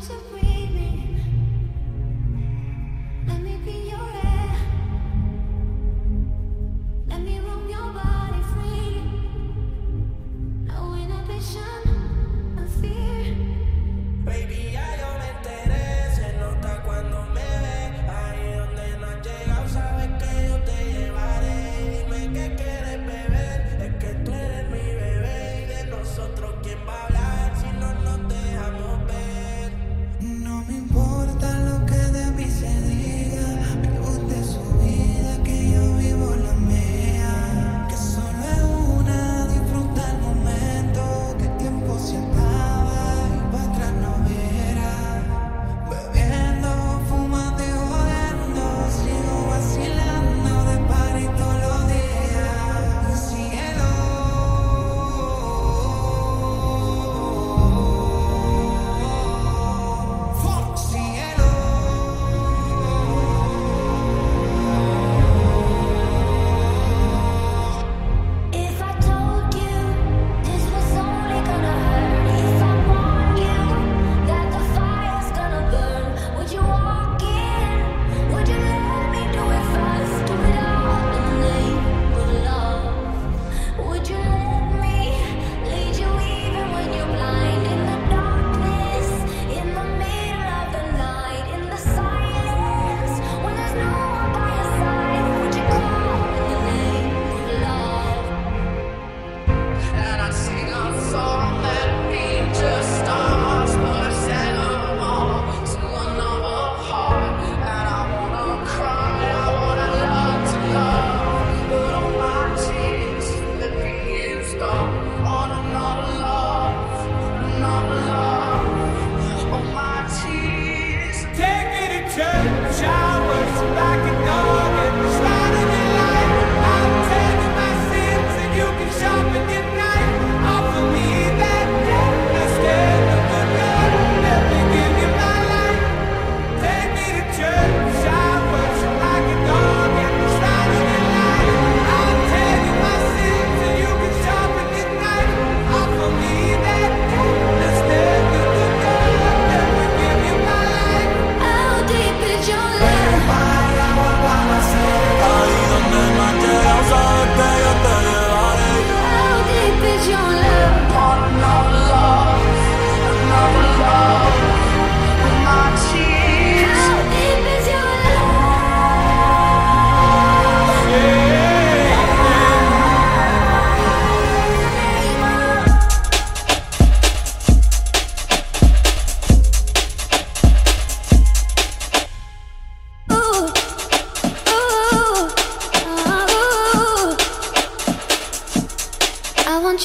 to breathe.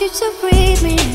you to breathe me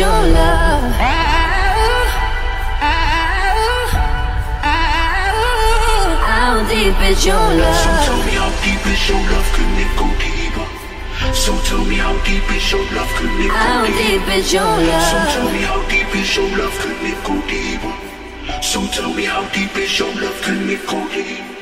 your love? How deep is your love? So tell me how deep is your love, can it go deeper? So tell me how deep is your love, can it go deeper? deep is your love? So tell me how deep is your love, can it go deeper? So tell me how deep is your love, can it go deeper?